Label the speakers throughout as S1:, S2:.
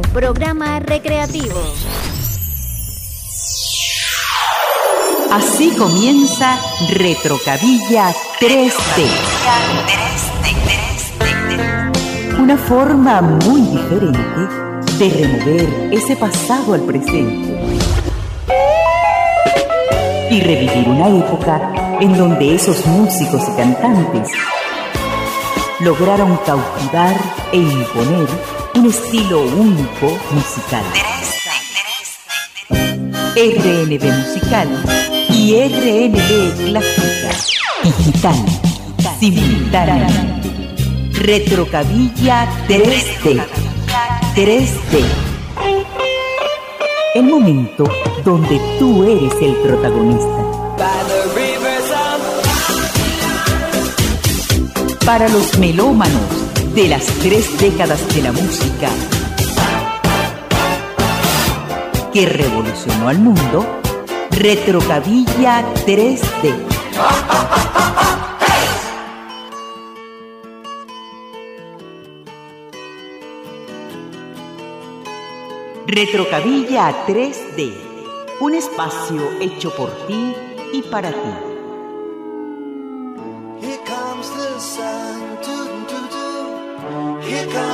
S1: programa recreativo.
S2: Así comienza Retrocavilla 3D. Una forma muy diferente de remover ese pasado al presente y revivir una época en donde esos músicos y cantantes lograron cautivar e imponer un estilo único musical. RNB musical y RNB clásica, digital, simultáneamente. Retrocavilla 3D. 3D. El momento donde tú eres el protagonista. Para los melómanos de las tres décadas de la música que revolucionó al mundo, Retrocavilla 3D. Retrocavilla 3D, un espacio hecho por ti y para ti.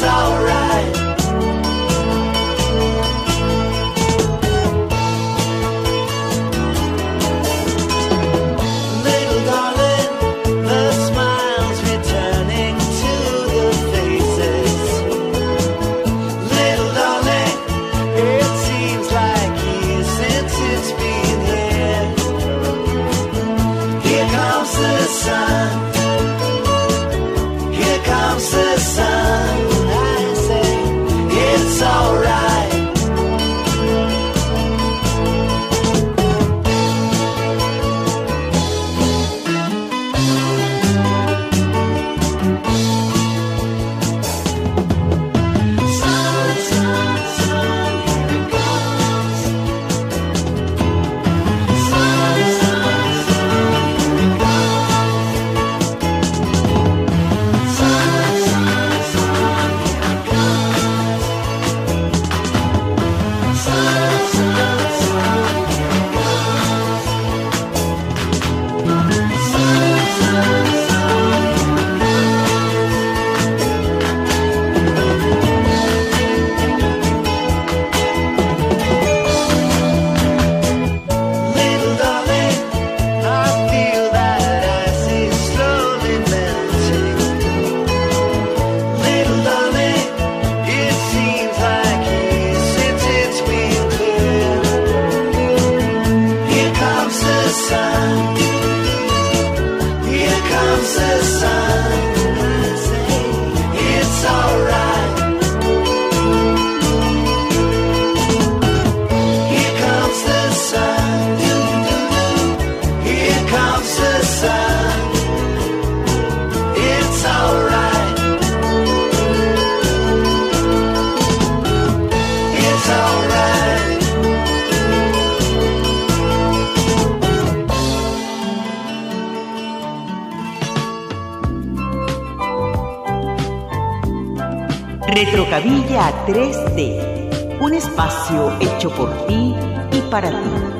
S3: sour
S2: Retrocavilla 3D, un espacio hecho por ti y para ti.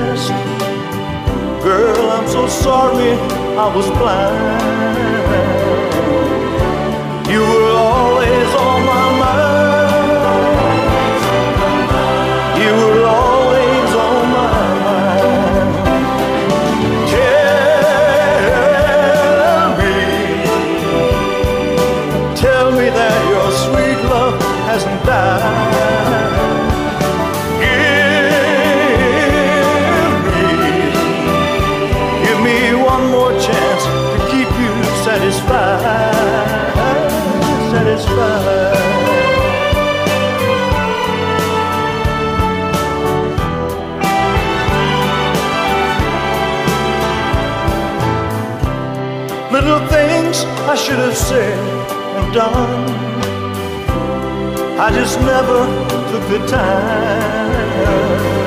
S4: so sorry I was blind. should have said and done. I just never took the time.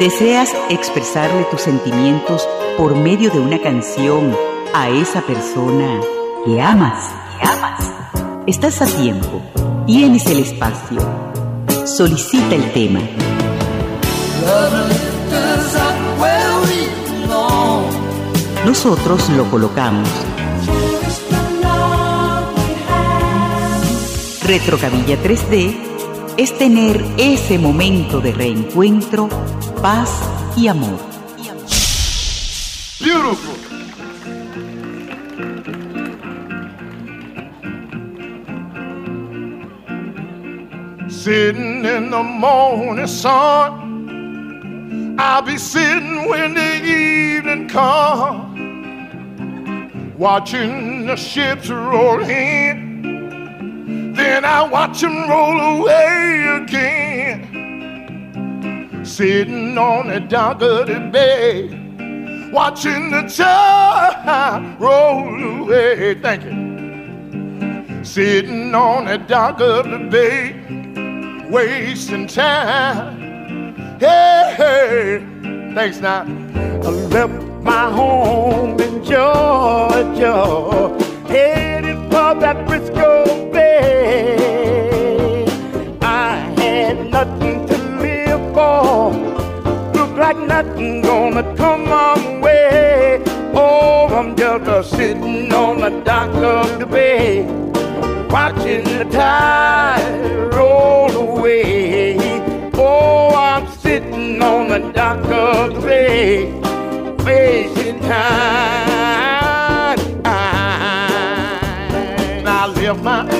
S2: ¿Deseas expresarle tus sentimientos por medio de una canción a esa persona que amas? Que amas? Estás a tiempo. Tienes el espacio. Solicita el tema. Nosotros lo colocamos. Retrocavilla 3D es tener ese momento de reencuentro paz y amor.
S5: Beautiful. Sitting in the morning sun, I'll be sitting when the evening comes, watching the ships roll in. Then I watch them roll away. Sitting on the dock of the bay, watching the tide roll away. Thank you. Sitting on the dock of the bay, wasting time. Hey, hey. thanks now. I left my home in Georgia, headed for that Briscoe Bay. Nothing gonna come my way. Oh, I'm just a sitting on the dock of the bay, watching the tide roll away. Oh, I'm sitting on the dock of the bay, wasting time. I left my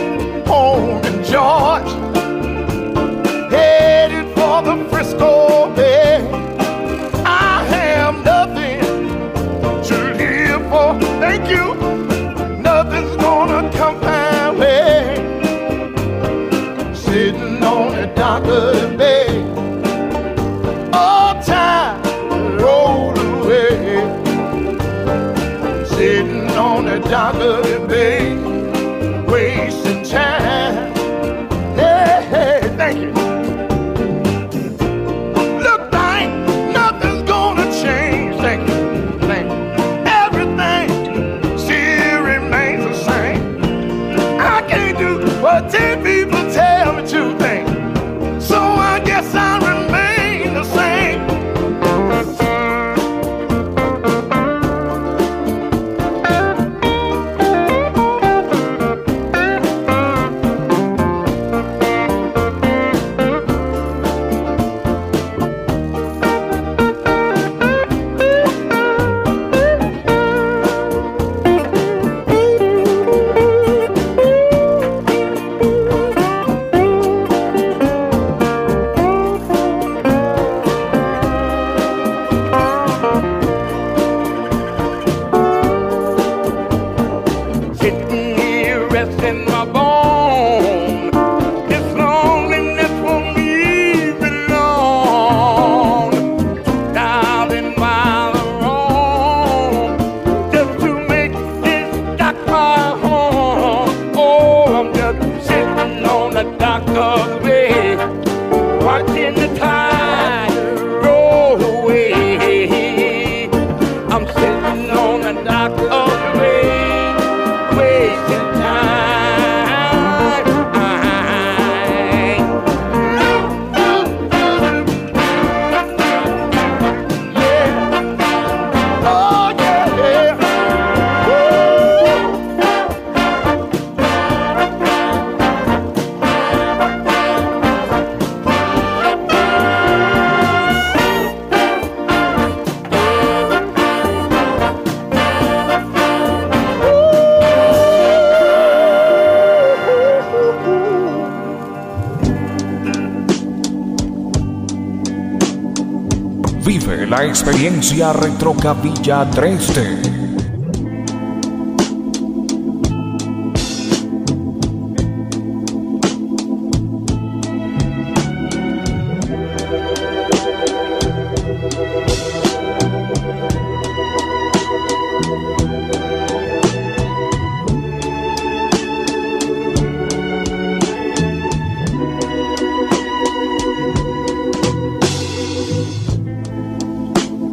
S6: Experiencia Retrocavilla 3D.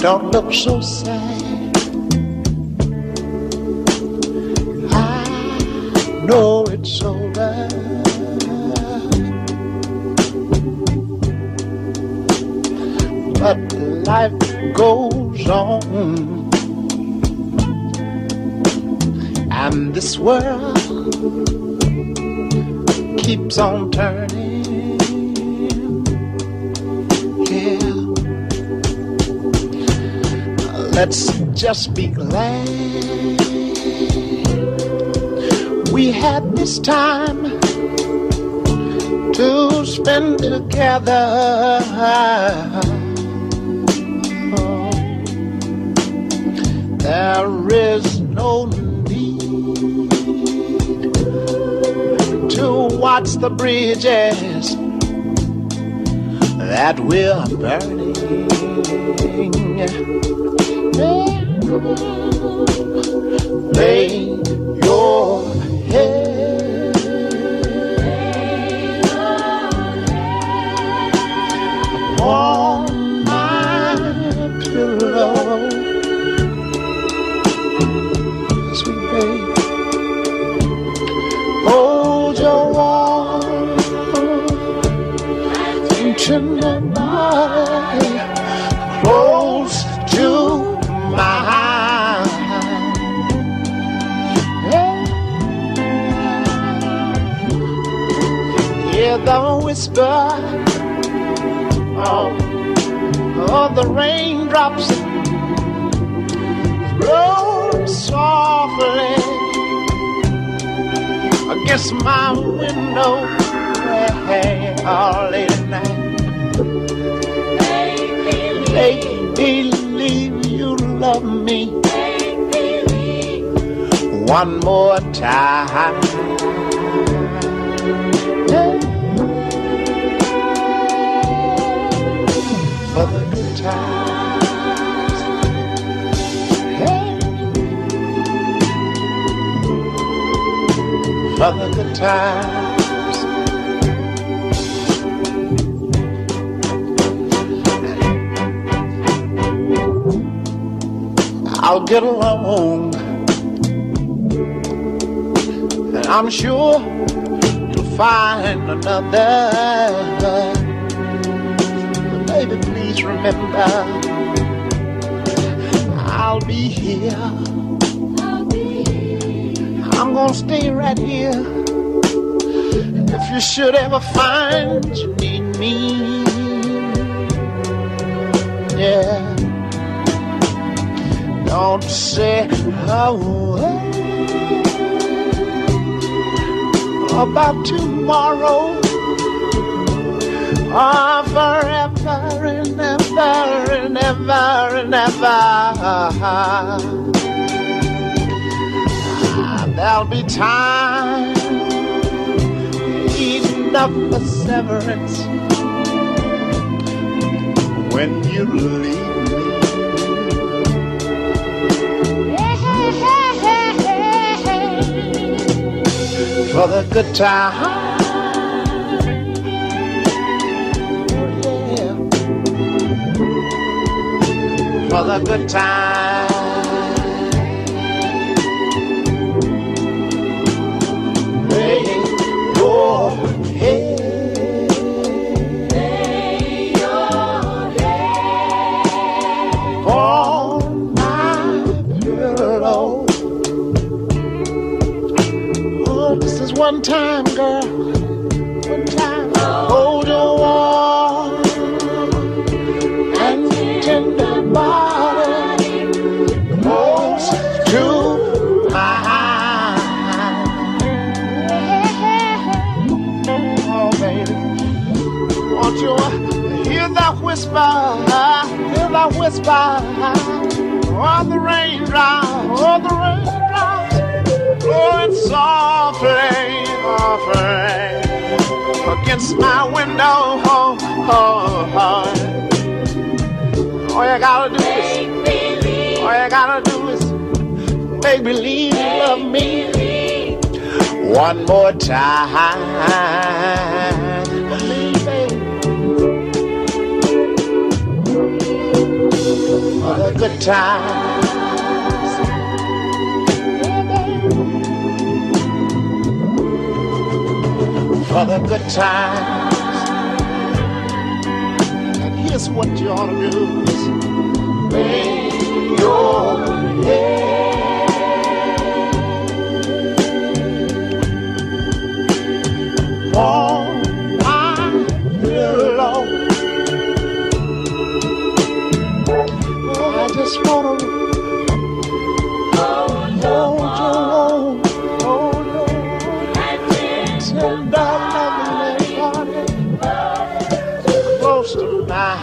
S7: Don't look so sad. I know it's alright. but life goes on. And this world keeps on turning. Let's just be glad we had this time to spend together. There is no need to watch the bridges that we're burning. Lay your head whisper oh, of the raindrops roll softly against my window hey, all late at night. Make believe you love me one more time. Times. Hey. For the good times. I'll get along. And I'm sure you'll find another. Baby, please remember, I'll be here. I'm gonna stay right here. If you should ever find you need me, yeah. Don't say oh, about tomorrow or forever ever and ever and ever. There'll be time enough for severance when you leave me. For the good time. For the good time. Lay your head. on my pillow. Oh, this is one time, whisper? Oh, the raindrops, oh, the raindrops blowing softly, softly against my window. Oh, oh, oh. All you gotta do is, all you gotta do is make believe you love me one more time. the times. For the good times. And here's
S8: what you ought to do. Lay your head. this morning. Close to my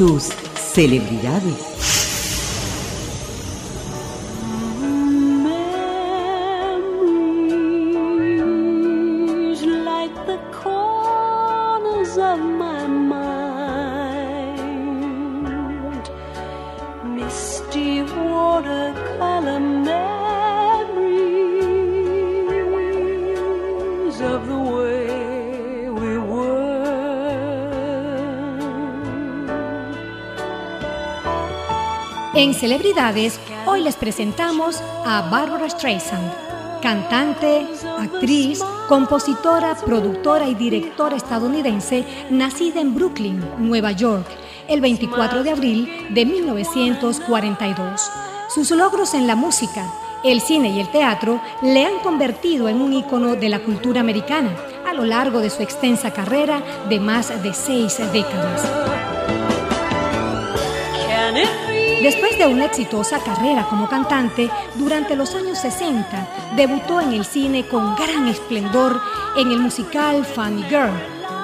S2: sus celebridades.
S9: En Celebridades, hoy les presentamos a Barbara Streisand, cantante, actriz, compositora, productora y directora estadounidense, nacida en Brooklyn, Nueva York, el 24 de abril de 1942. Sus logros en la música, el cine y el teatro le han convertido en un ícono de la cultura americana a lo largo de su extensa carrera de más de seis décadas. De una exitosa carrera como cantante, durante los años 60 debutó en el cine con gran esplendor en el musical Funny Girl,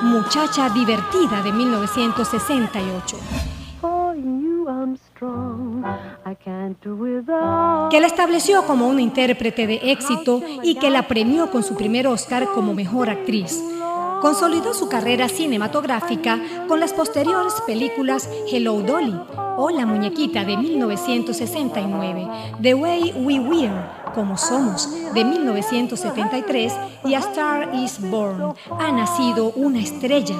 S9: Muchacha Divertida de 1968,
S10: For you I'm strong. I can't do without.
S9: que la estableció como una intérprete de éxito y que la premió con su primer Oscar como mejor actriz. Consolidó su carrera cinematográfica con las posteriores películas Hello Dolly o La Muñequita de 1969, The Way We Were, Como Somos de 1973 y A Star is Born, Ha nacido una estrella.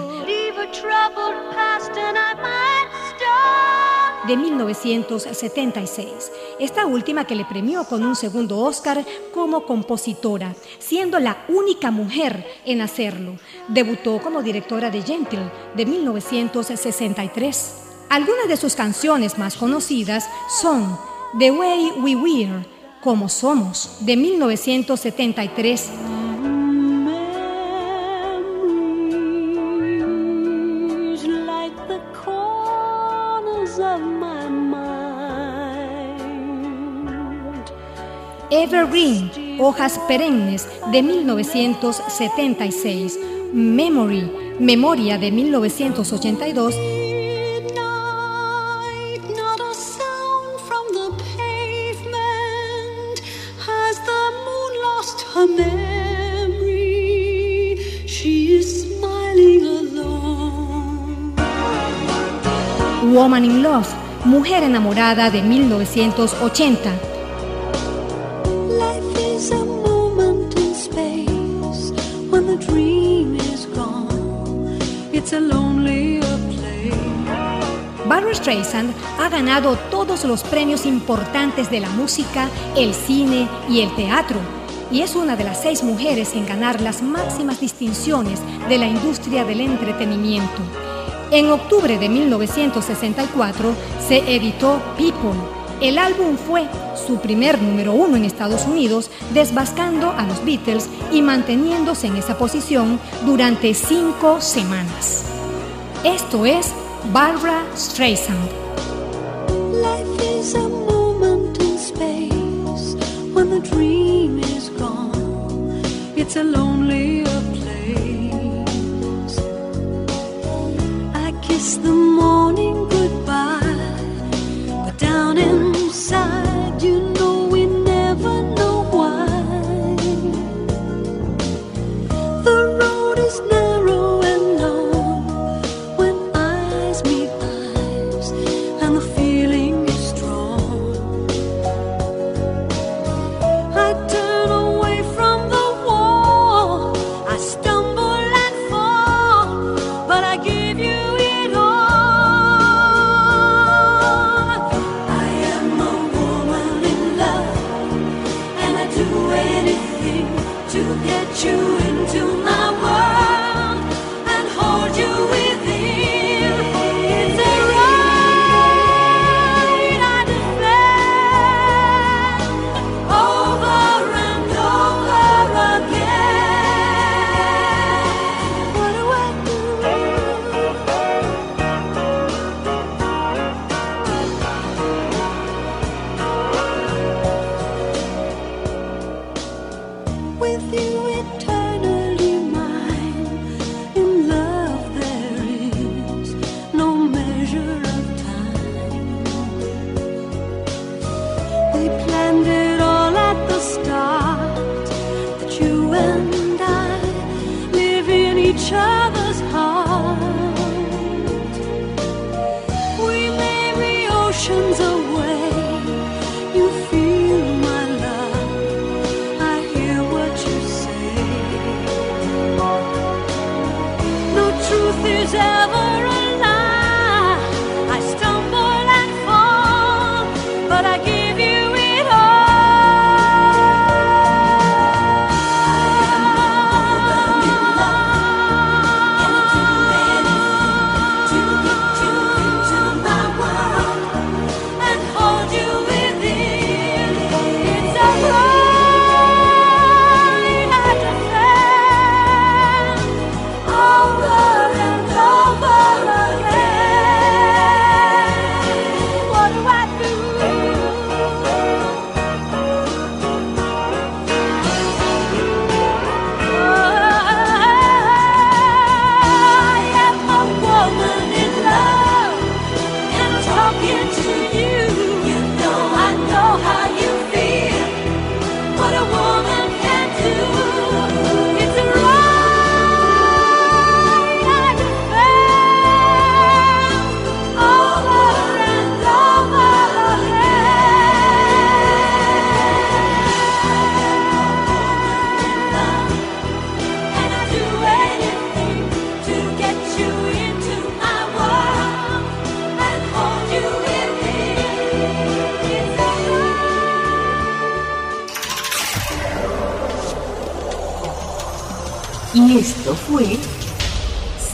S9: De 1976, esta última que le premió con un segundo Oscar como compositora, siendo la única mujer en hacerlo. Debutó como directora de Gentle de 1963. Algunas de sus canciones más conocidas son The Way We Were, Como Somos, de 1973,
S10: Memories like the corners of my mind.
S9: Evergreen, Hojas Perennes, de 1976, Memory, Memoria, de 1982, Woman in Love, Mujer enamorada, de 1980,
S10: Life is a moment in space when the dream is gone. It's a lonely place.
S9: Barbara Streisand ha ganado todos los premios importantes de la música, el cine y el teatro, y es una de las seis mujeres en ganar las máximas distinciones de la industria del entretenimiento. En octubre de 1964 se editó People. El álbum fue su primer número uno en Estados Unidos, desbascando a los Beatles y manteniéndose en esa posición durante cinco semanas. Esto es Barbara Streisand.
S10: Life is a moment in space when the dream is gone. It's a lonely the morning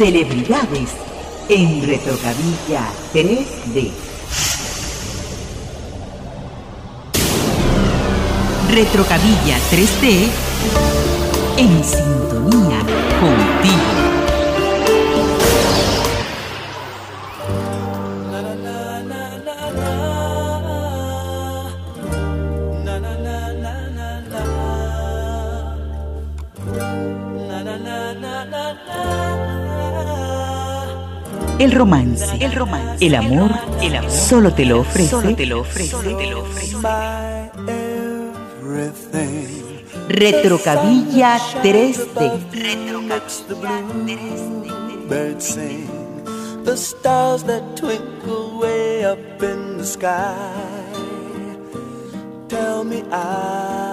S2: Celebridades en Retrocavilla 3D. Retrocavilla 3D en El romance. El romance. El amor. El amor. Solo te lo ofrece. Solo te lo ofrece. Te lo ofrece. Retrocavilla 3D.
S4: Retrocavilla 3D. The stars that twinkle way up in the sky tell me I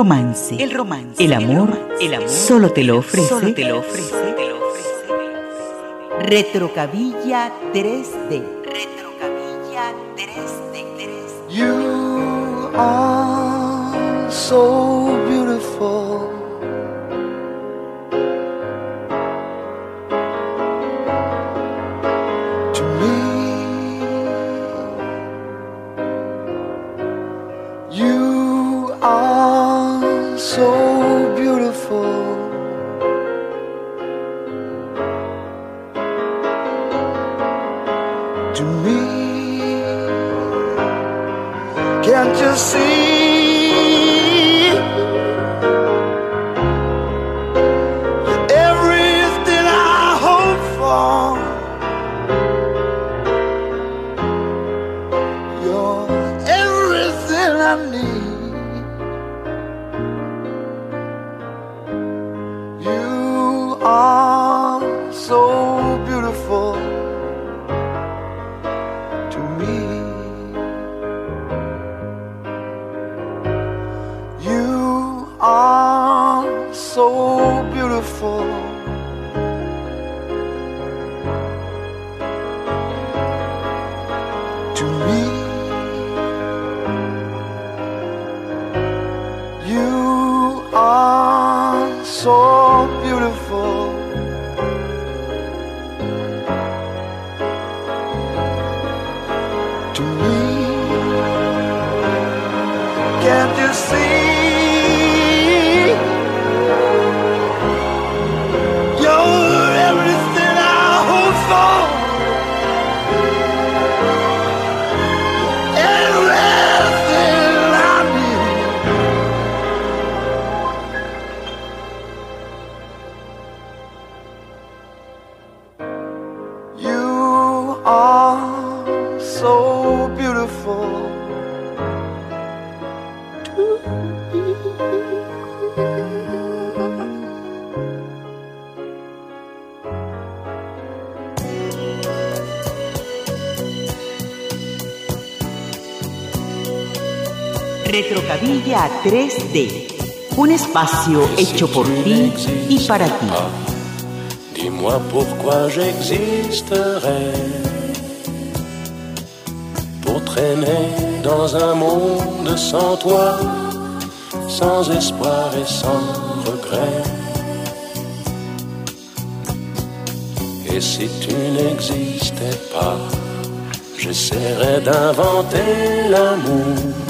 S2: romance, el romance, el amor, el amor, solo te lo ofrece,
S11: solo
S2: te lo ofrece, te lo ofrece. Retrocavilla 3D. Retrocavilla 3D. Un espacio hecho por ti y para ti.
S12: Dis-moi pourquoi j'existerais pour traîner dans un monde sans toi, sans espoir et sans regret. Et si tu n'existais pas, j'essaierais d'inventer l'amour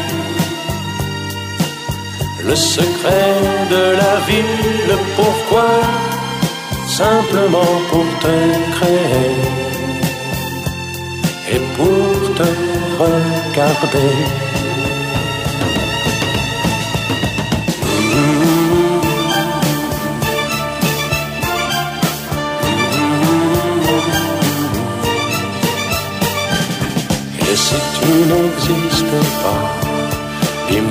S12: le secret de la ville. Pourquoi Simplement pour te créer et pour te regarder? Et si tu n'existes pas,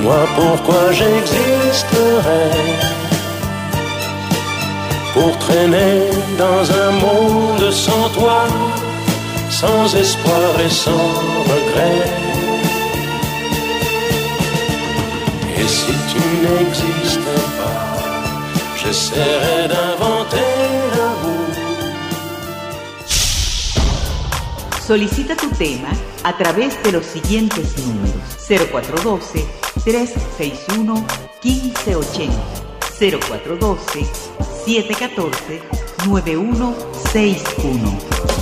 S12: moi pourquoi j'existerais pour traîner dans un monde sans toi, sans espoir et sans regret. Et si tu n'existes pas, j'essaierai d'inventer un
S2: bout. Tu tema a través de los siguientes números
S13: 0412 361 1580 0412 714
S2: 9161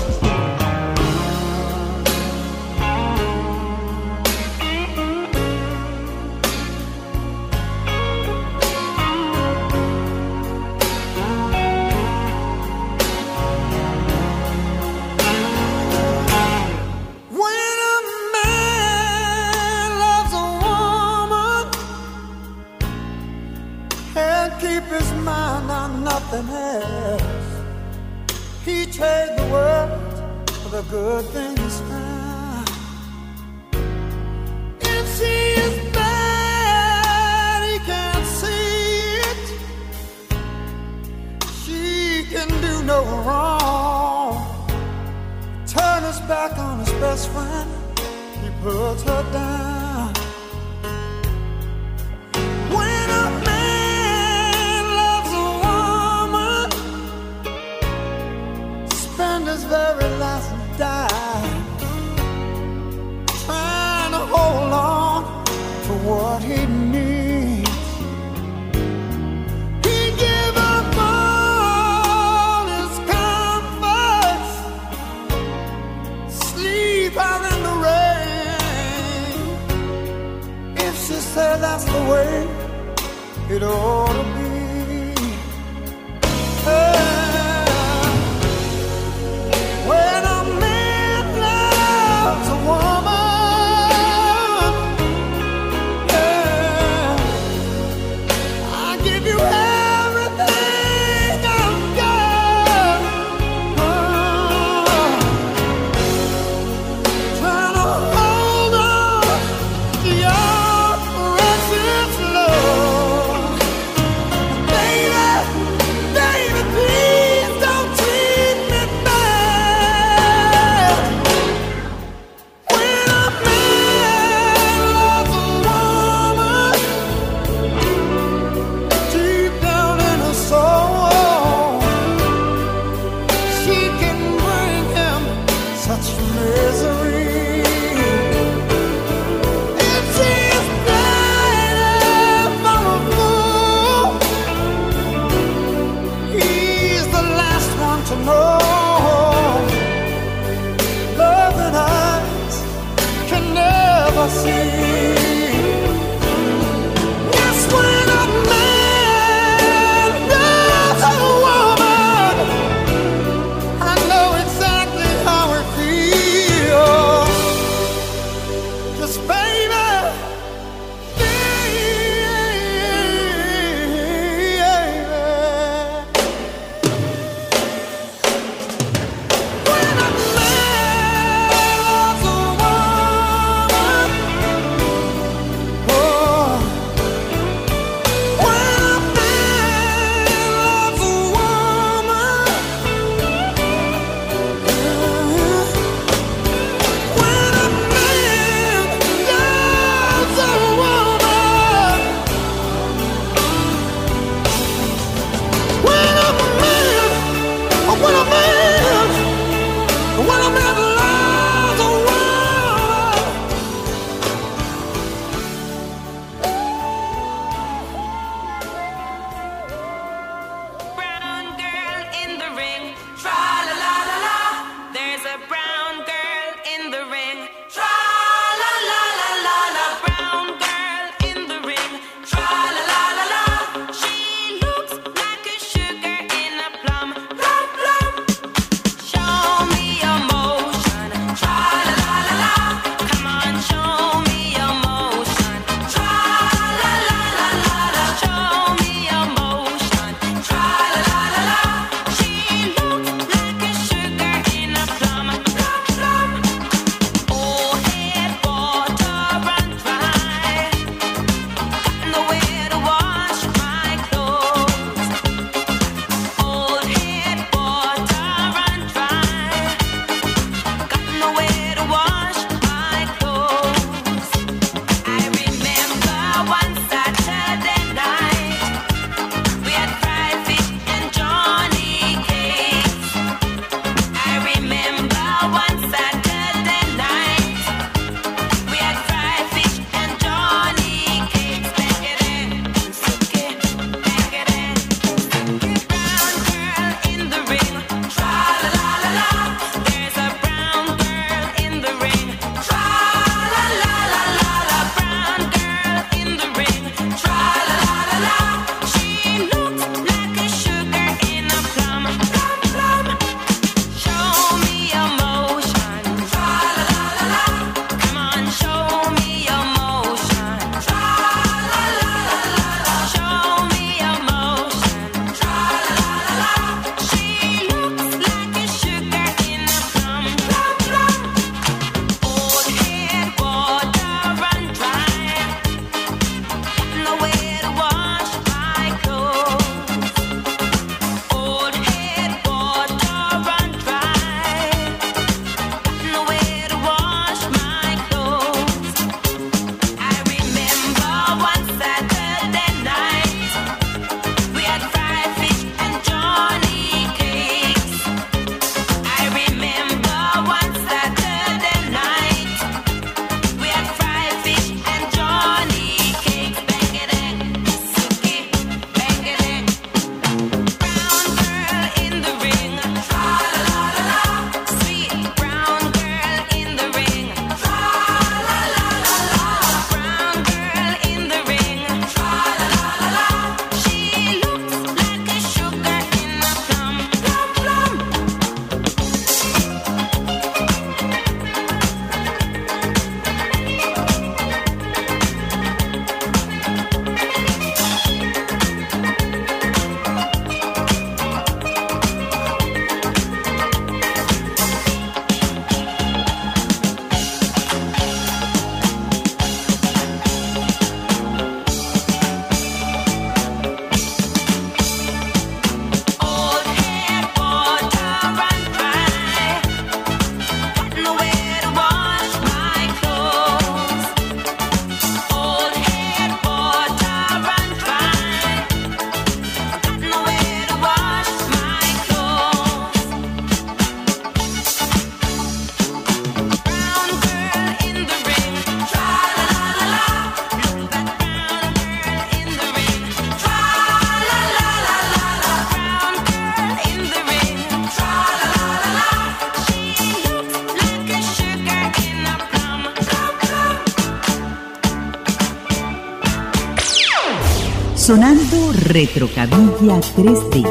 S2: Retrocadilla 3D.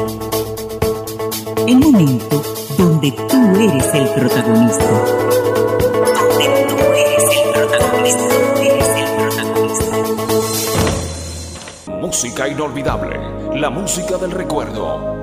S2: El momento donde tú eres el protagonista. Donde tú eres el protagonista. Tú eres el protagonista.
S6: Música inolvidable. La música del recuerdo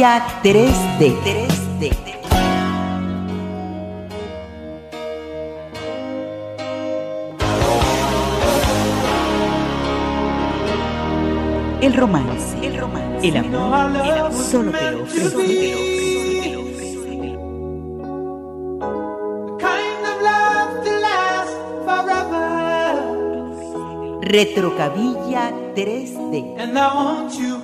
S2: Media 3D. 3D. El romance, el romance, el amor, el amor solo te lo ofrece. Retrocavilla 3D.
S14: And I want you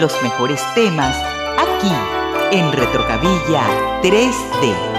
S2: los mejores temas aquí en Retrocavilla 3D.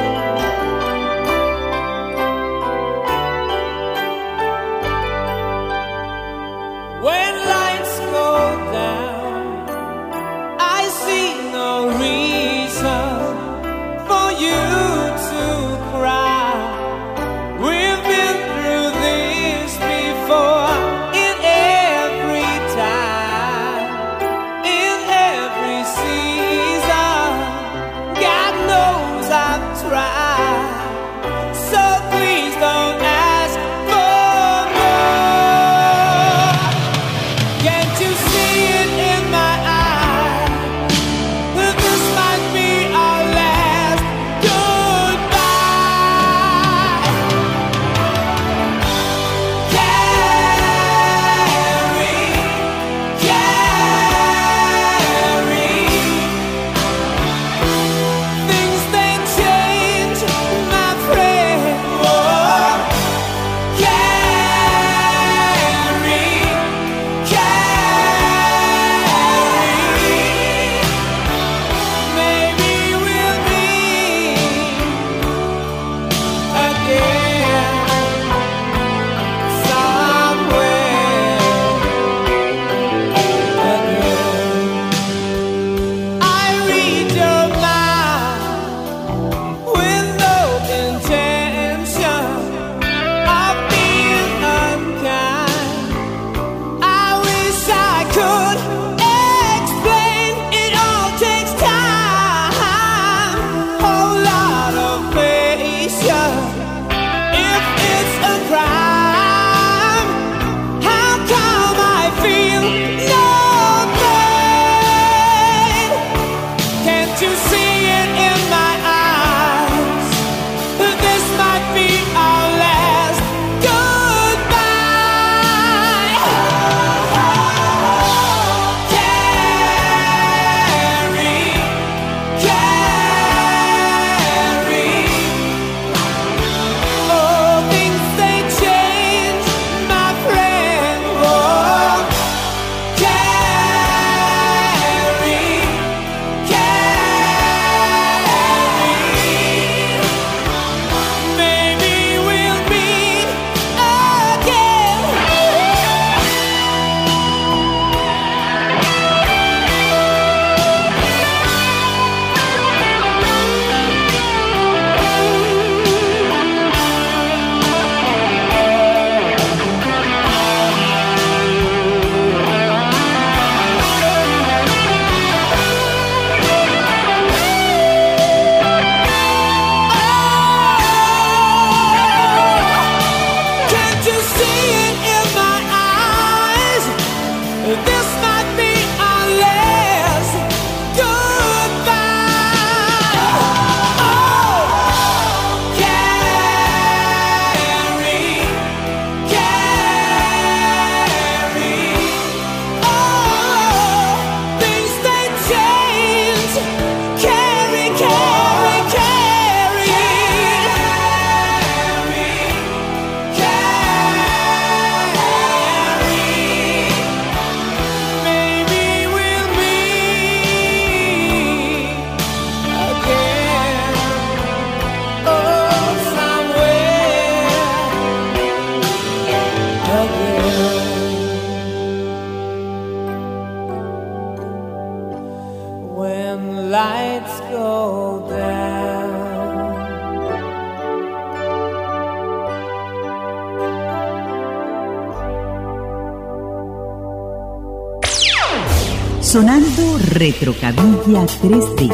S2: Sonando Retrocabilla 3D.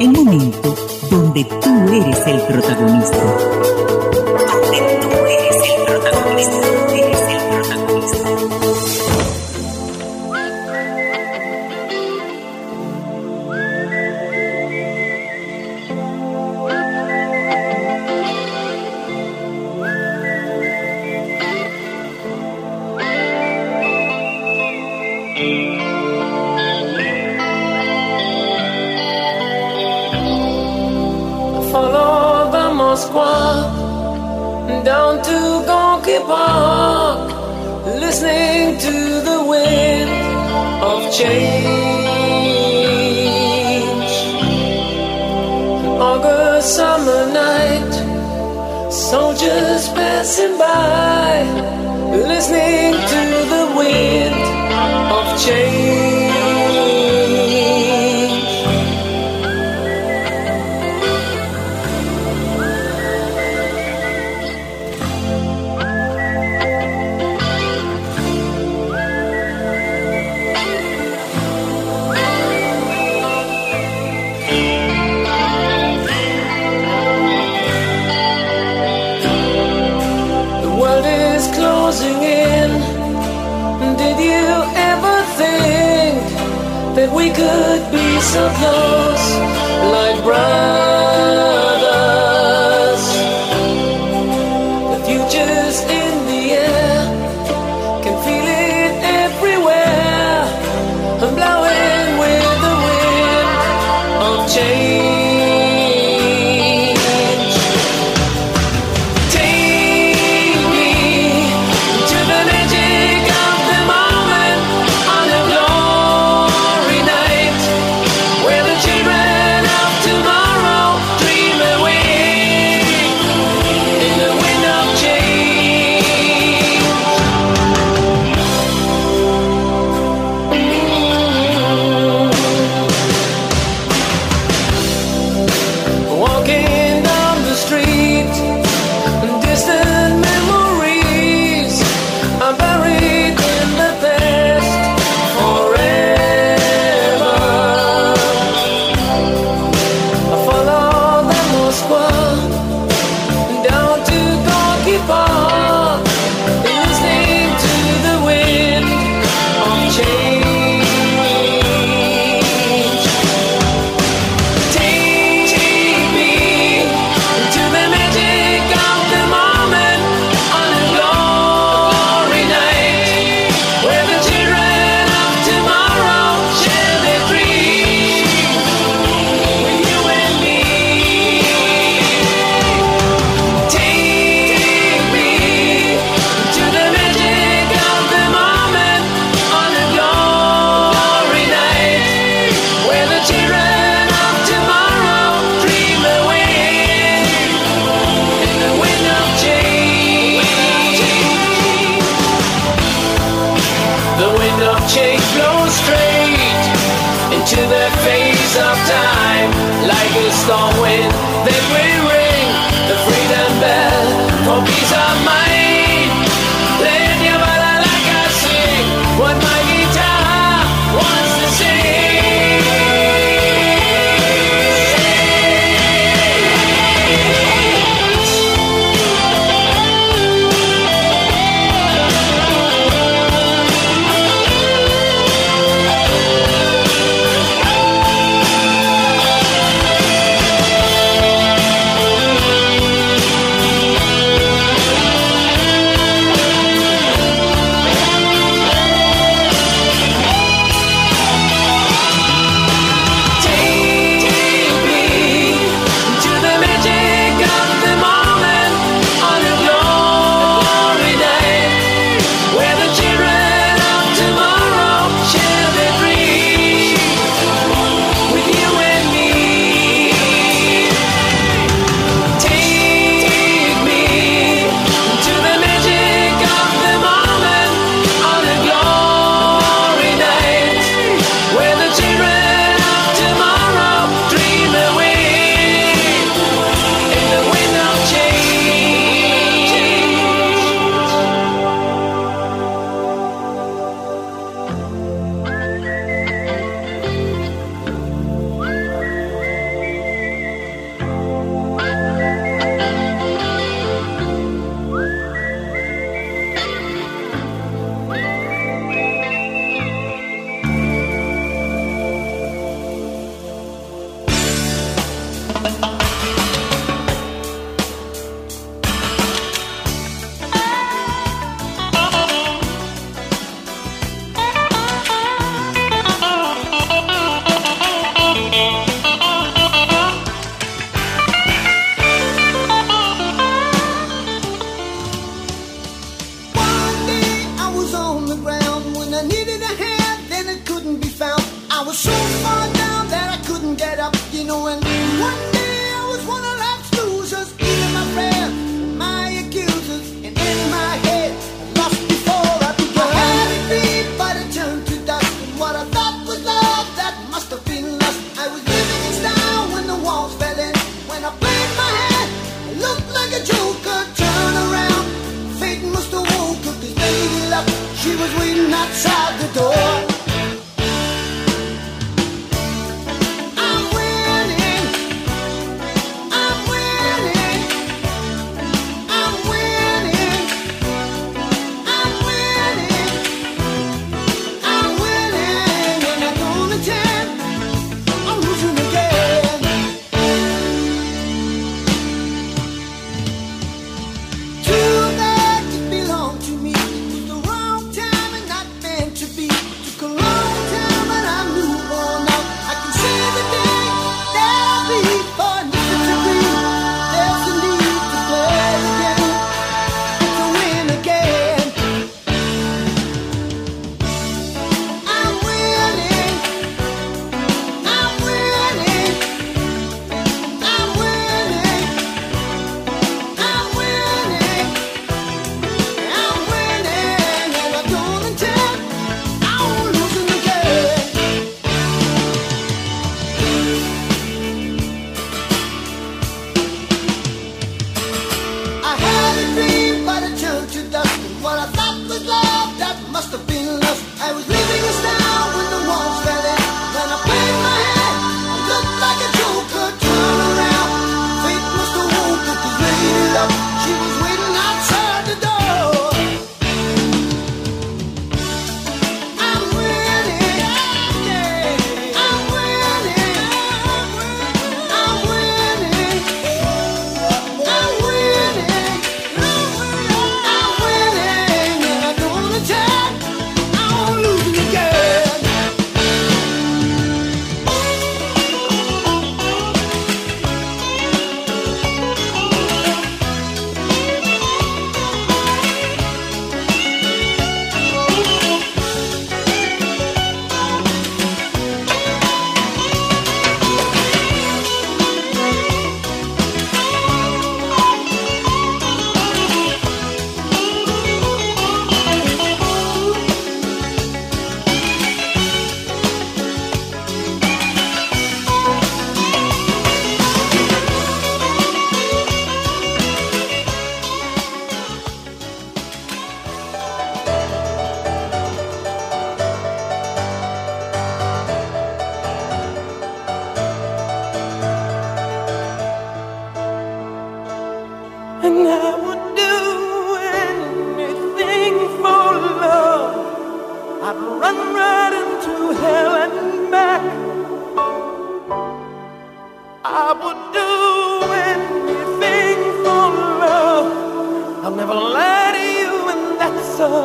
S2: El momento donde tú eres el protagonista.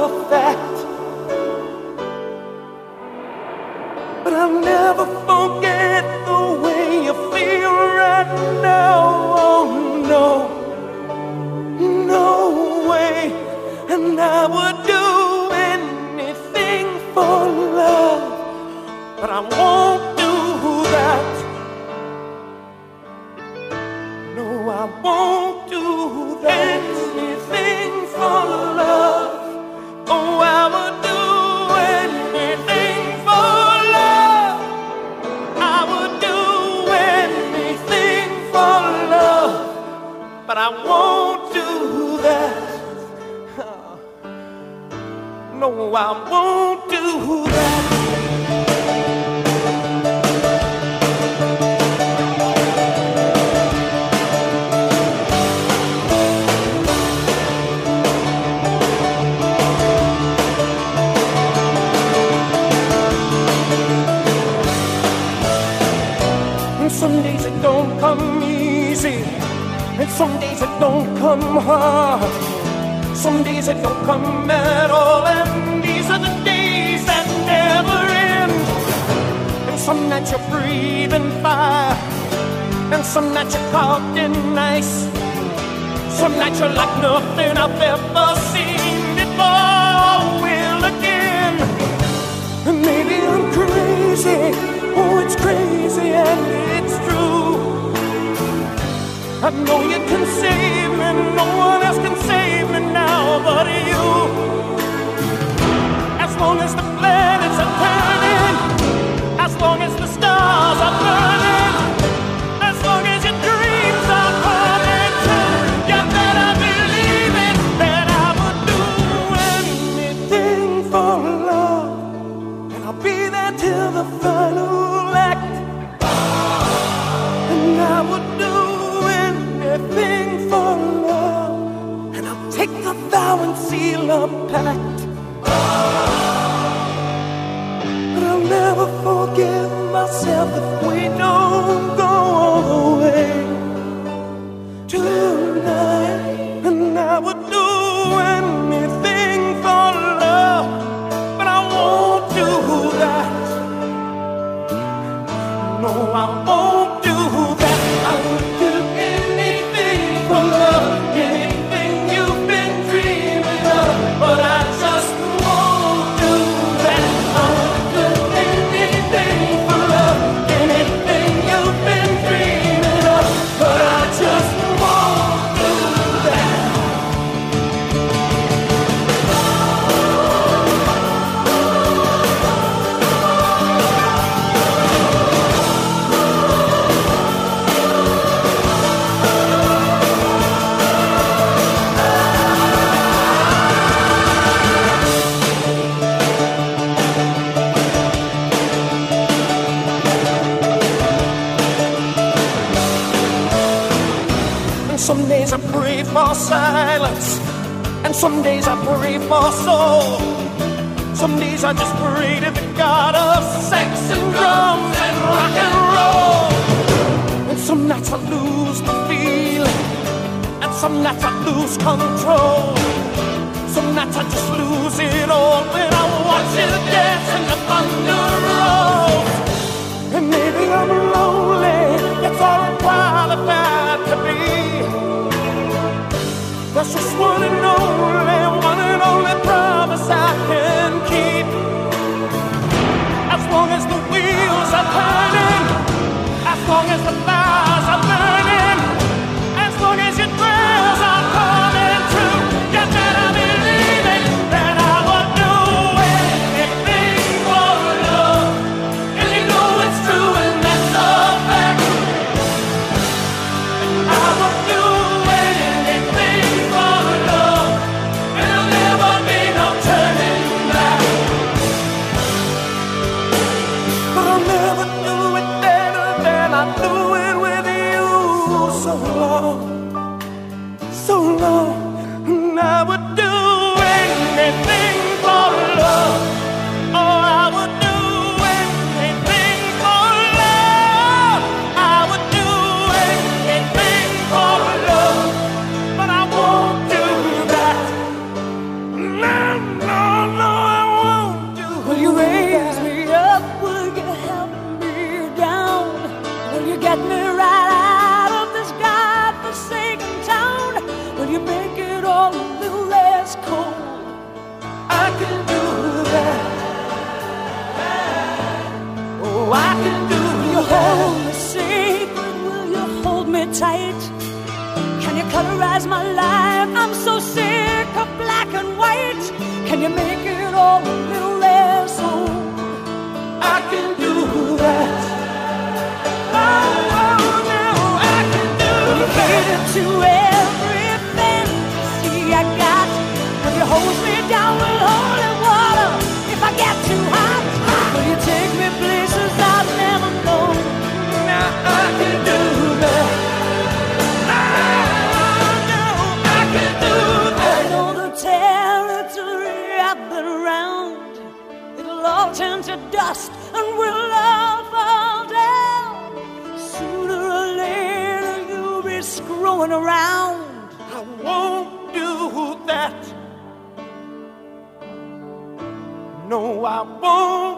S15: affair 我。Around. I
S14: won't do that. No, I won't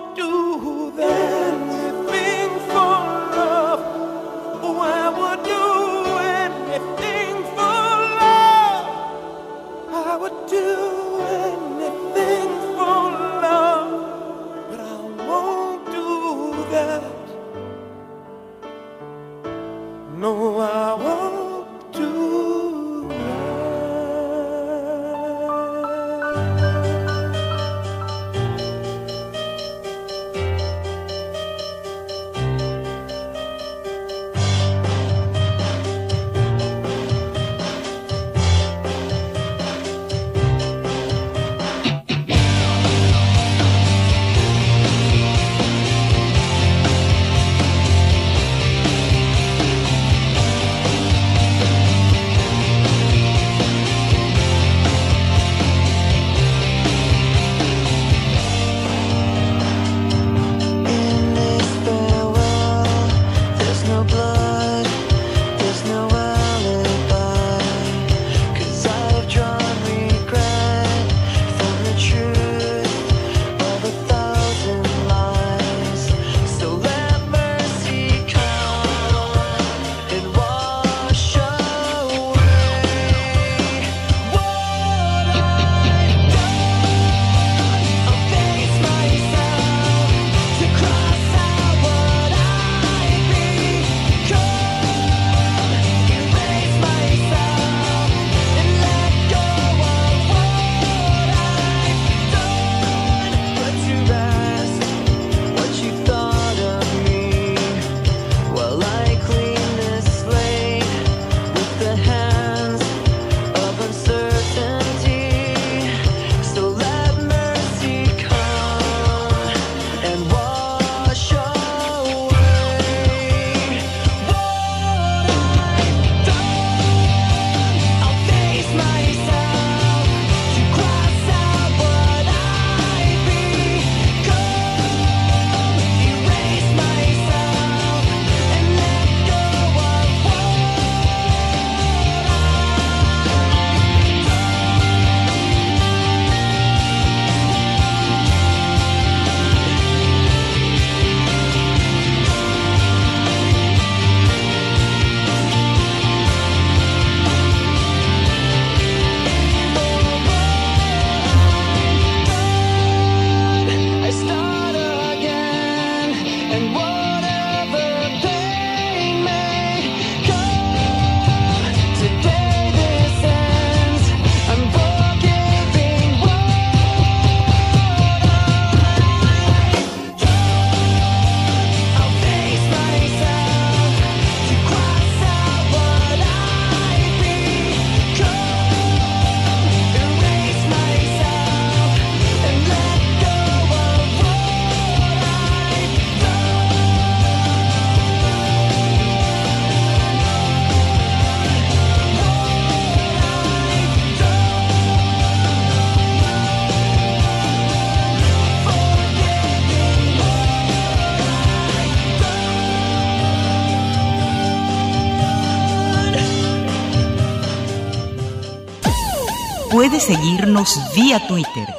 S2: seguirnos vía Twitter,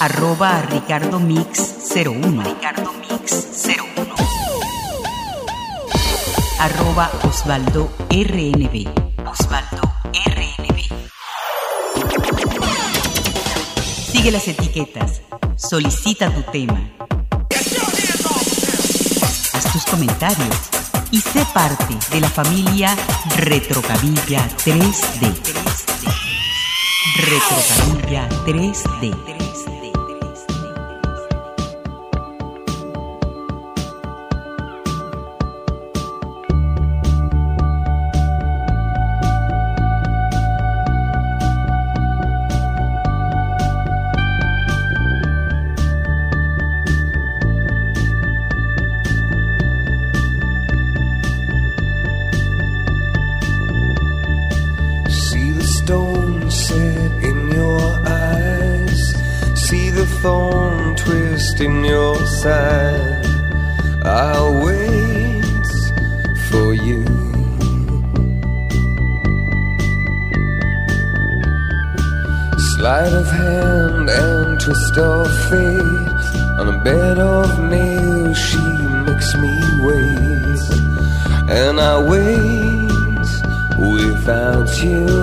S2: arroba Ricardo Mix 01. Ricardo Mix 01. Arroba Osvaldo RNB. Osvaldo RNB. Sigue las etiquetas. Solicita tu tema. Haz tus comentarios y sé parte de la familia Retrocavilla 3D. Retrocarilla 3D.
S16: you.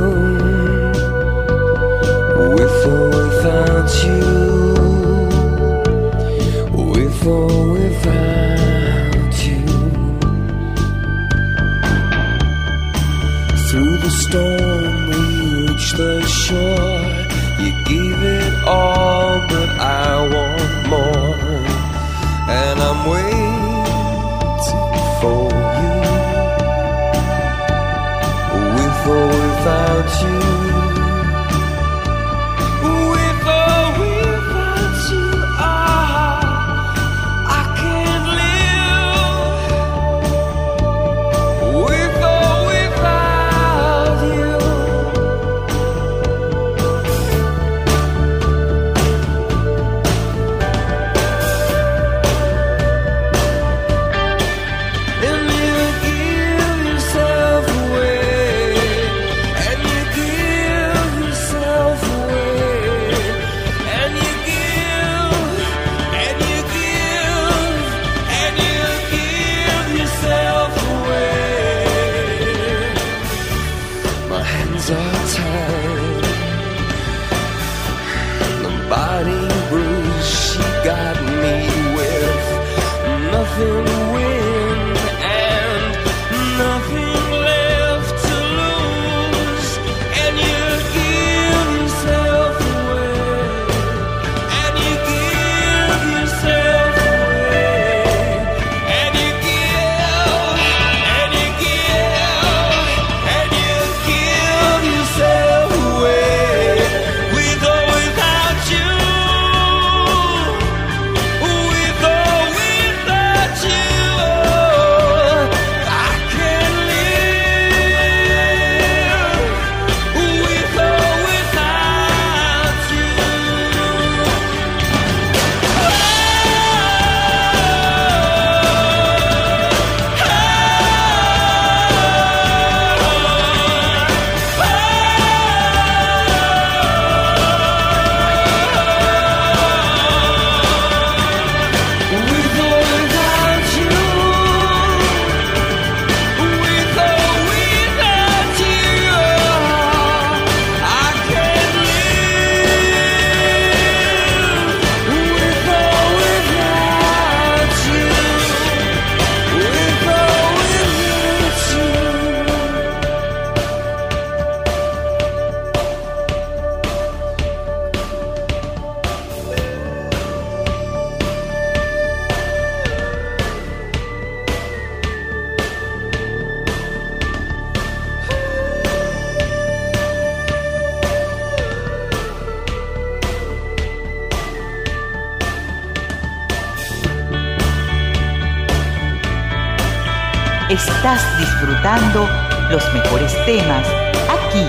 S2: los mejores temas aquí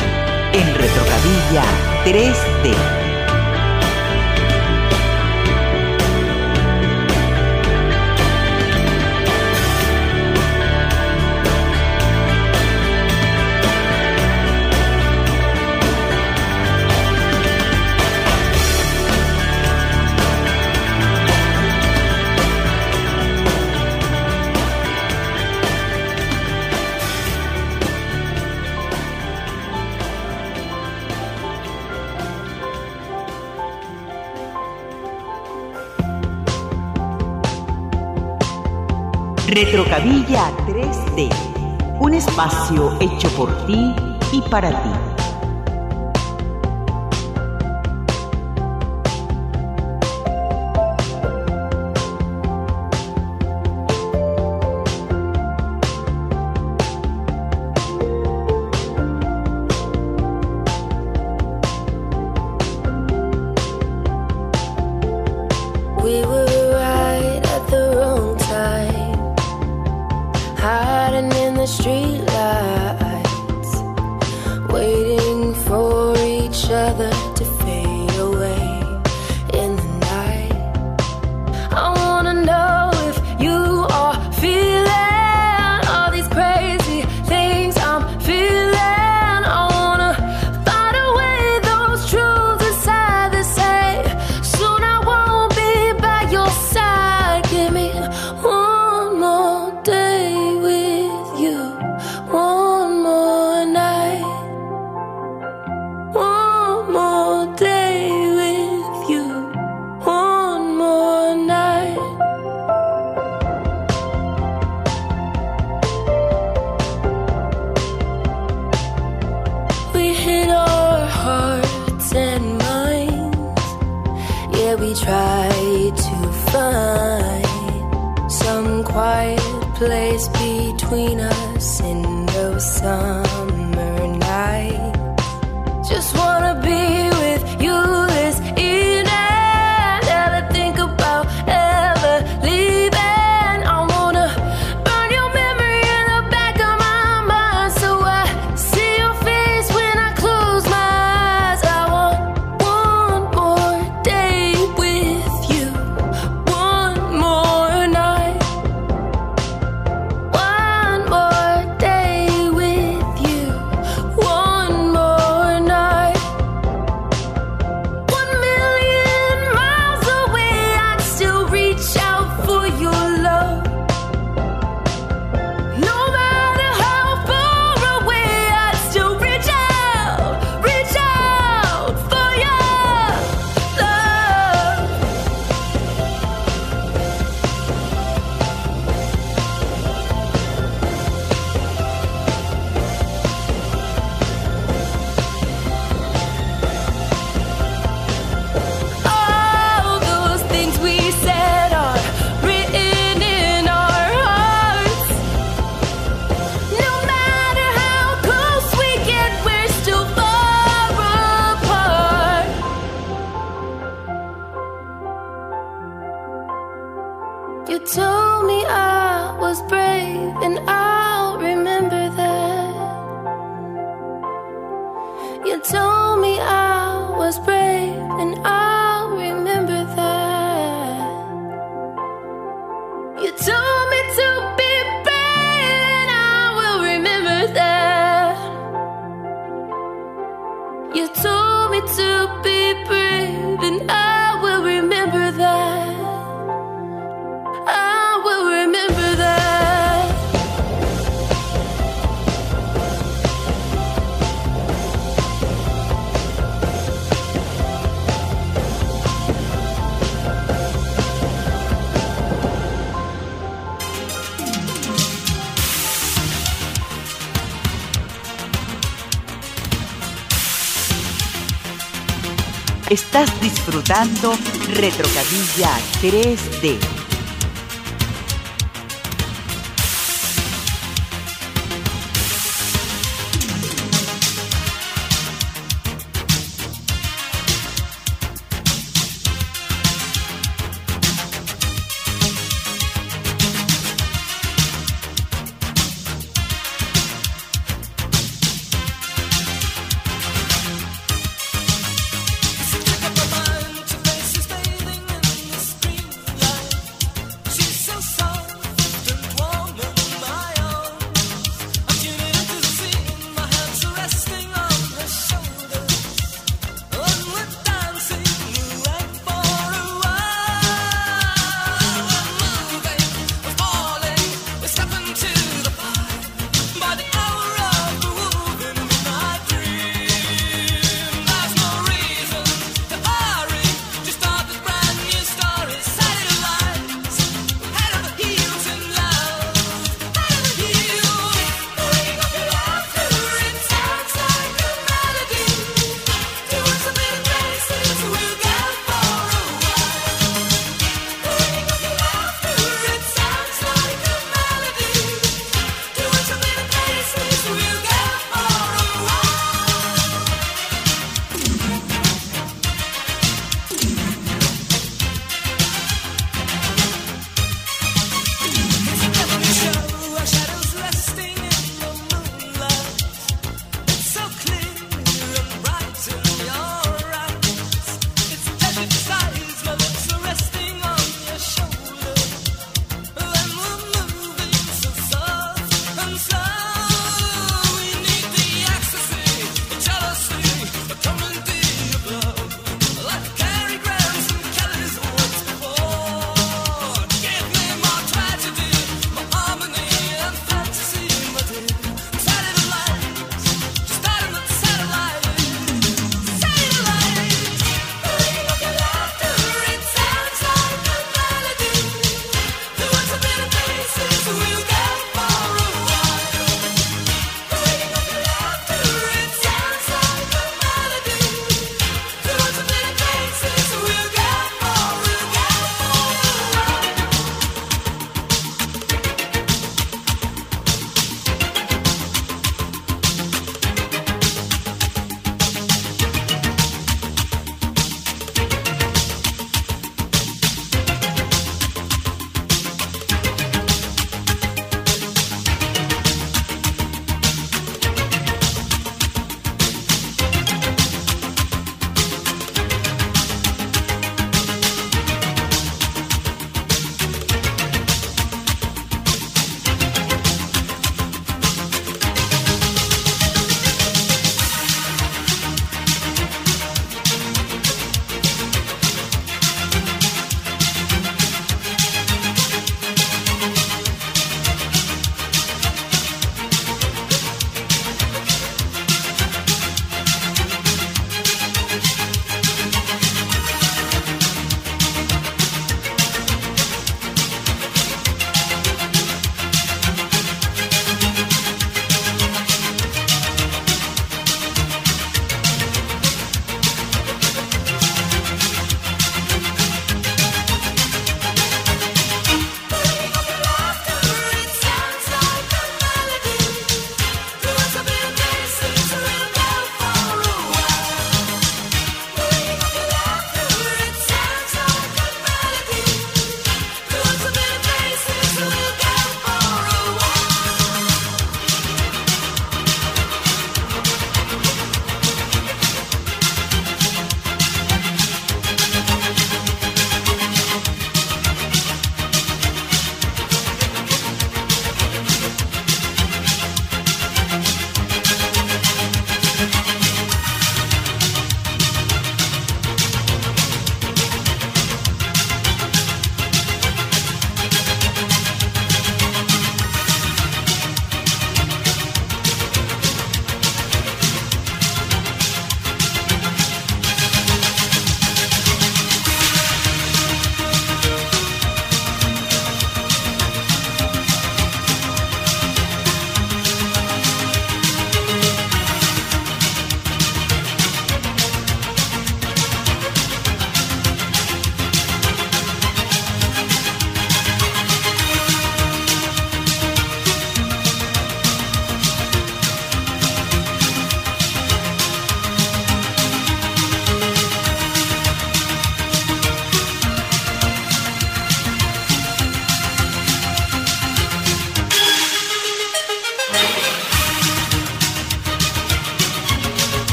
S2: en Retrocadilla 3D.
S17: Retrocavilla 3D, un espacio hecho por ti y para ti. Estás disfrutando Retrocadilla 3D.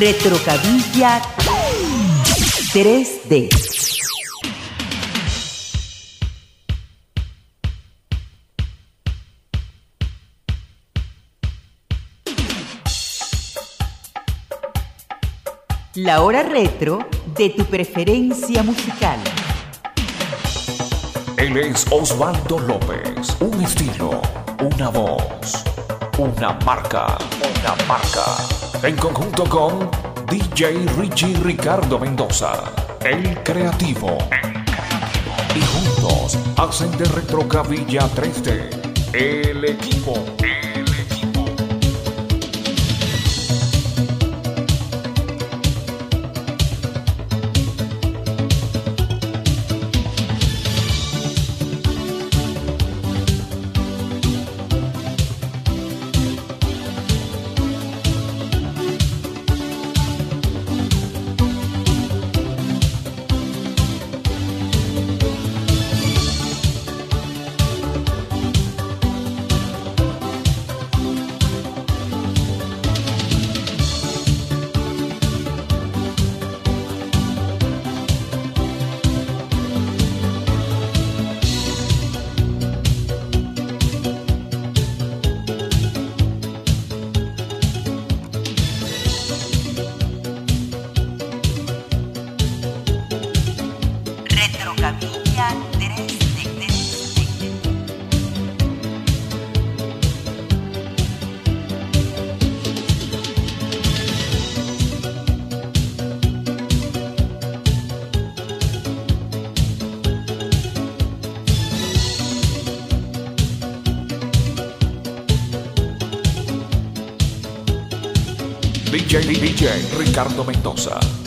S2: Retrocabilla 3D. La hora retro de tu preferencia musical.
S18: Él es Osvaldo López. Un estilo, una voz, una marca, una marca. En conjunto con DJ Richie Ricardo Mendoza. El creativo. Y juntos hacen de Retrocabilla 3D. El equipo. El equipo. DJ DJ Ricardo Mendoza.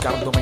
S2: Ricardo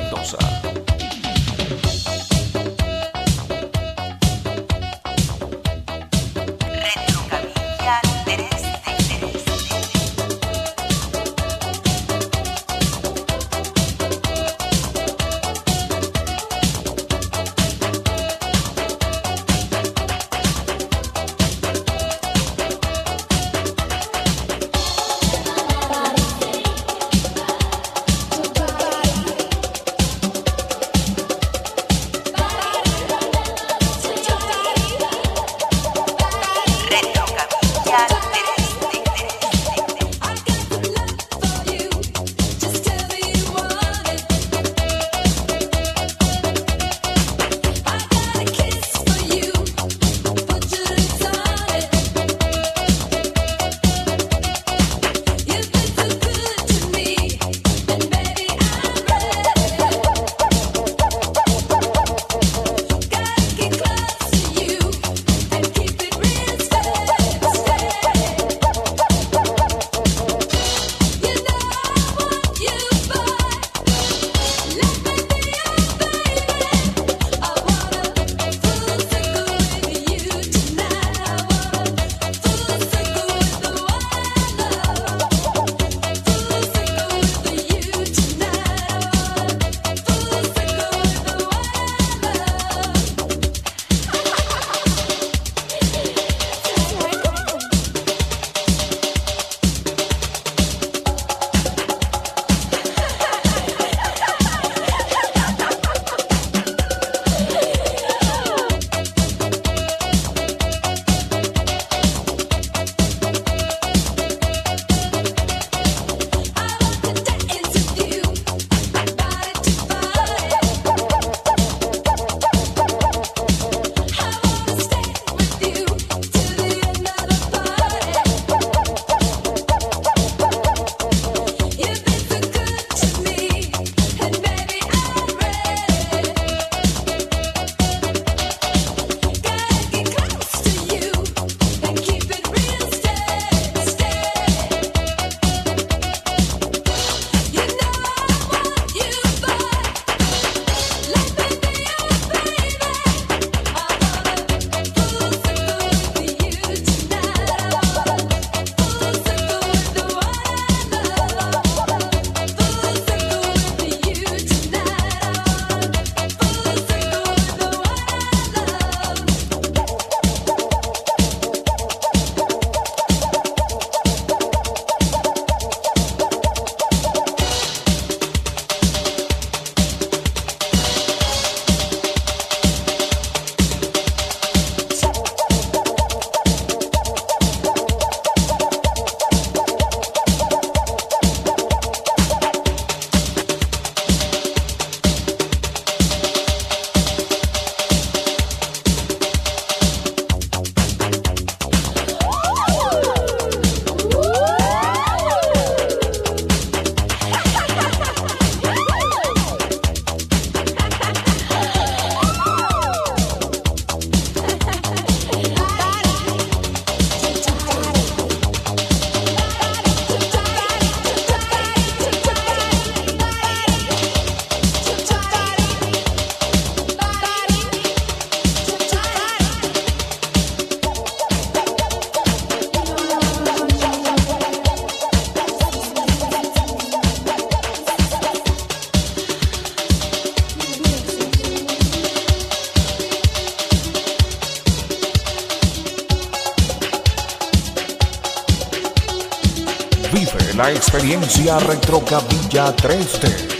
S2: experiencia Retrocabilla 3D.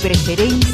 S19: Preferencia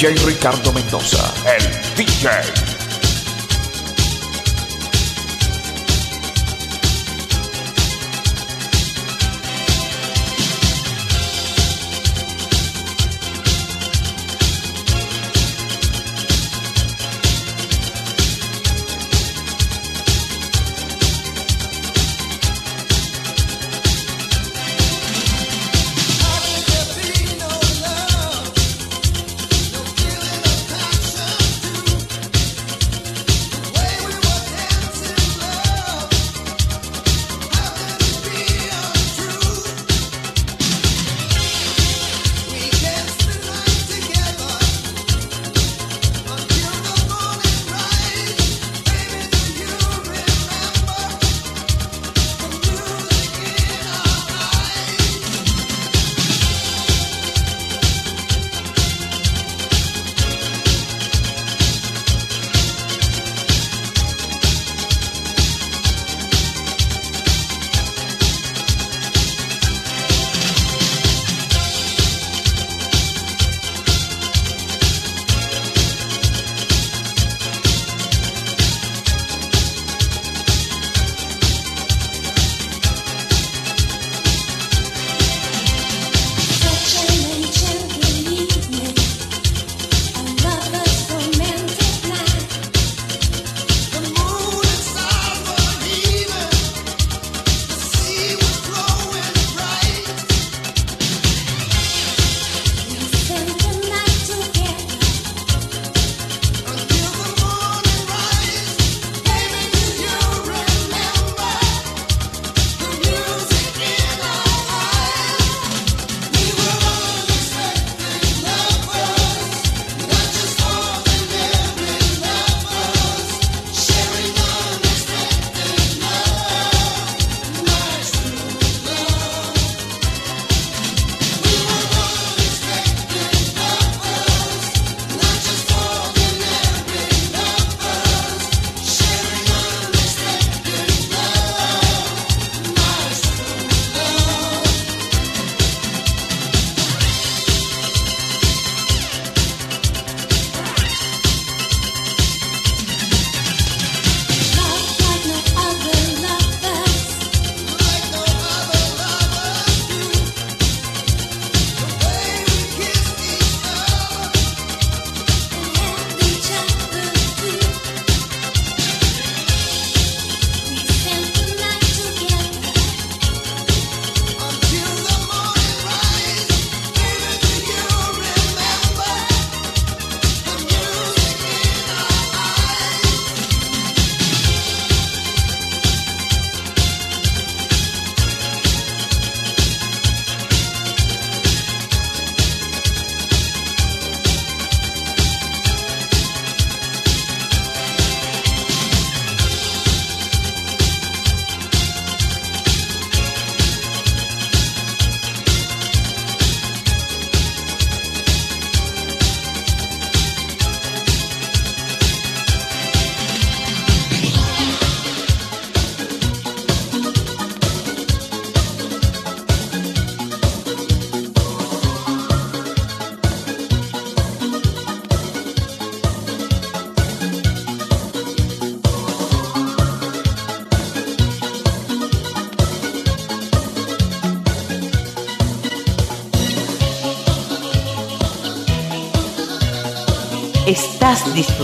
S6: DJ Ricardo Mendoza, el DJ.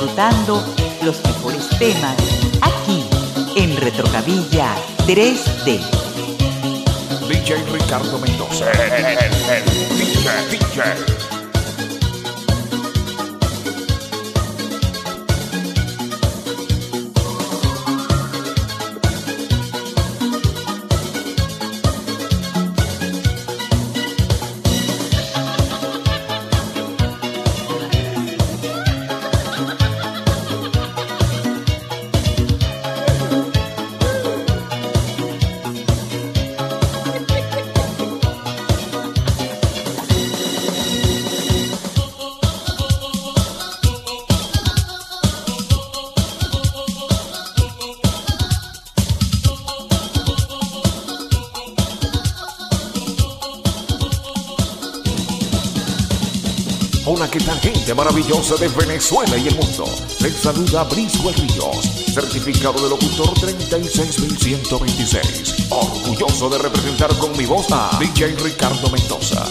S2: Disfrutando los mejores temas aquí en Retrocavilla 3D.
S6: DJ Ricardo Mendoza, el, el- el DJ, DJ.
S20: ¿Qué tal gente maravillosa de Venezuela y el mundo? Les saluda Brisco Ríos, certificado de locutor 36126. Orgulloso de representar con mi voz a DJ Ricardo Mendoza.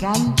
S18: from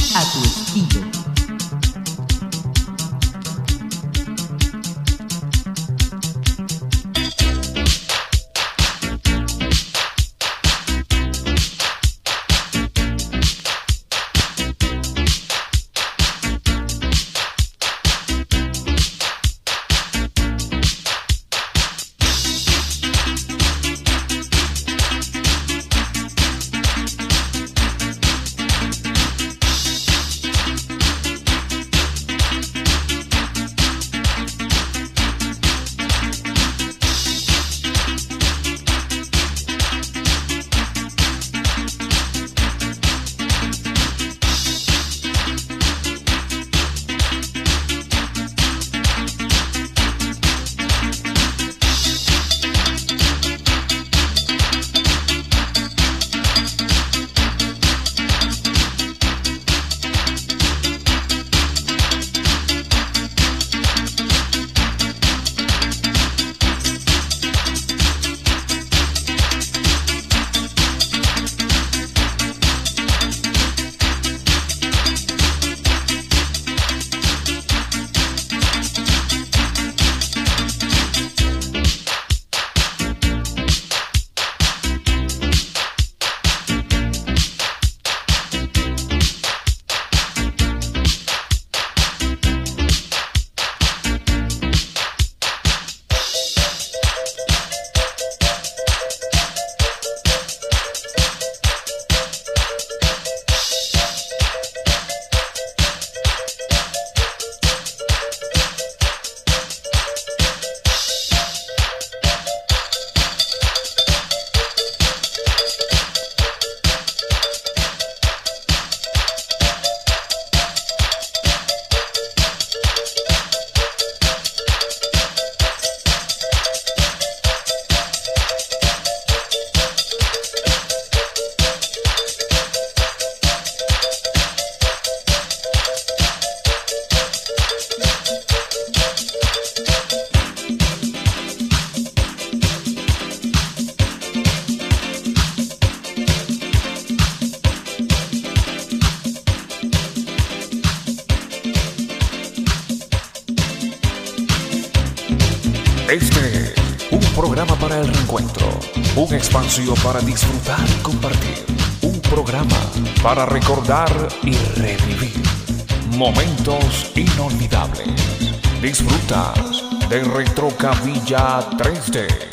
S18: rutas de Retrocavilla 3D.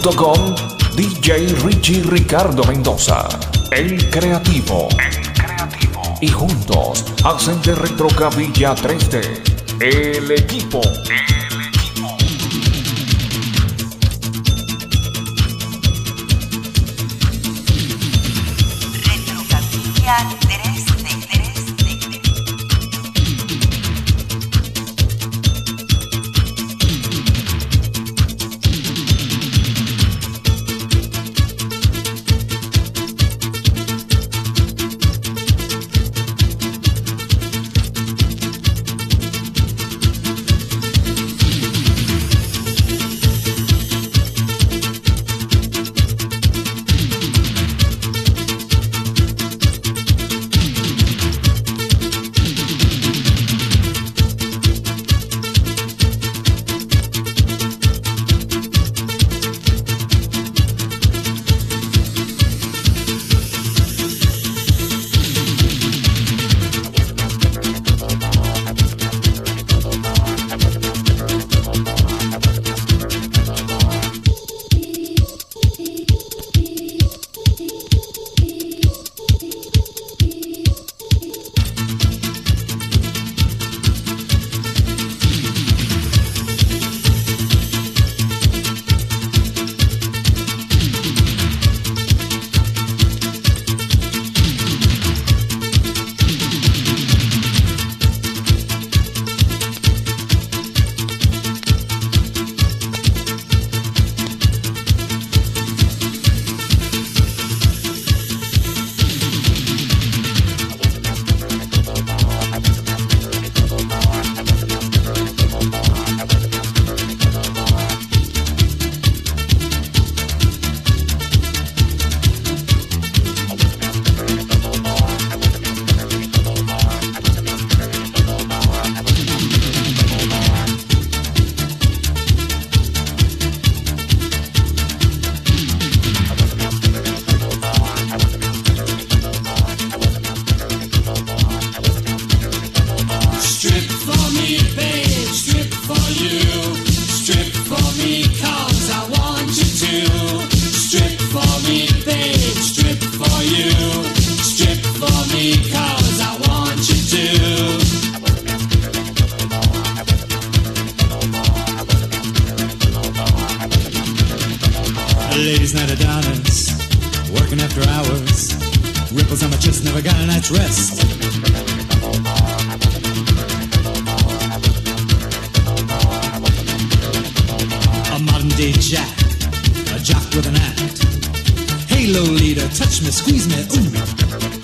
S18: DJ Richie Ricardo Mendoza, el creativo. El creativo. Y juntos hacen de Retro Capilla 3D el equipo.
S20: night. Hey, Lolita, touch me, squeeze me, ooh.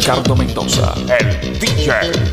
S21: Ricardo Mendoza, el DJ.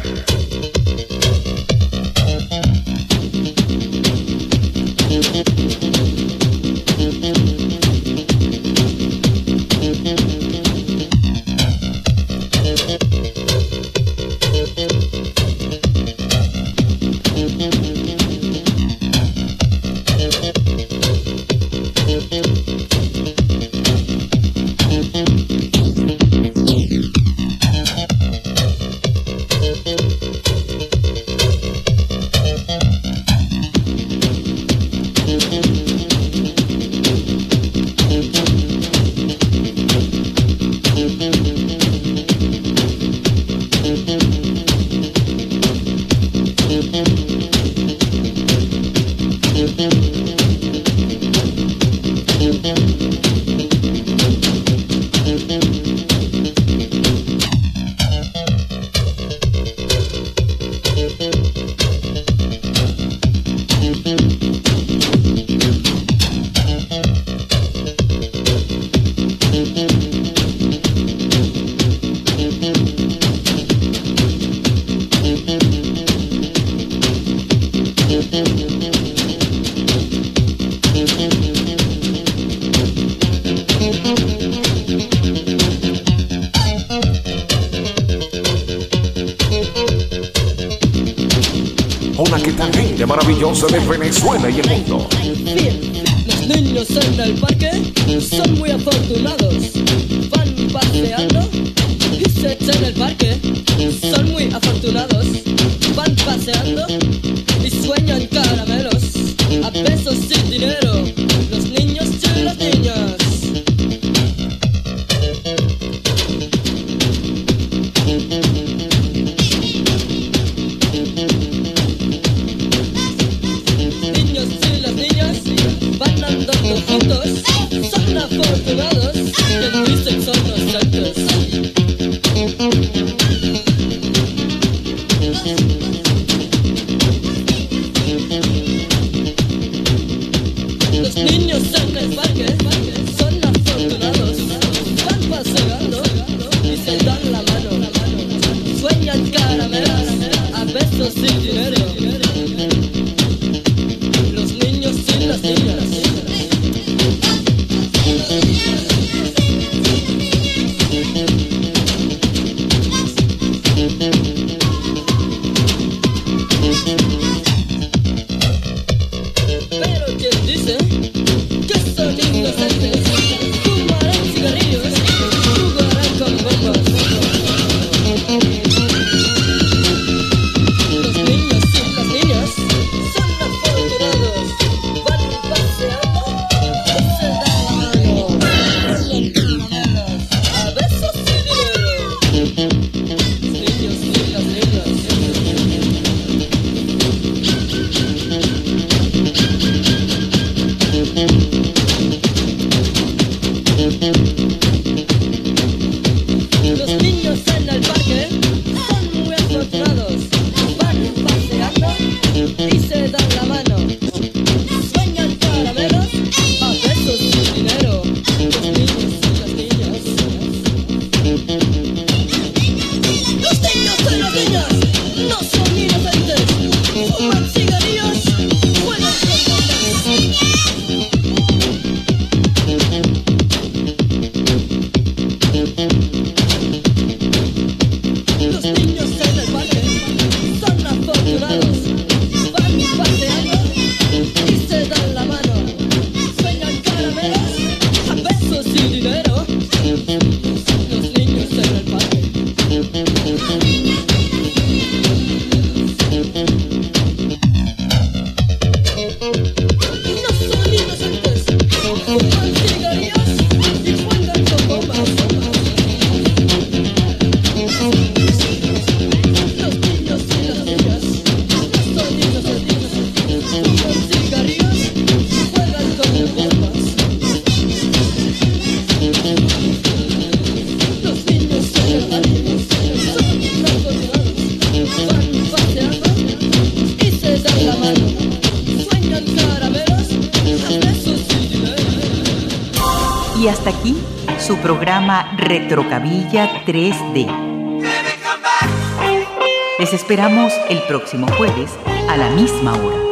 S2: Retrocabilla 3D. Les esperamos el próximo jueves a la misma hora.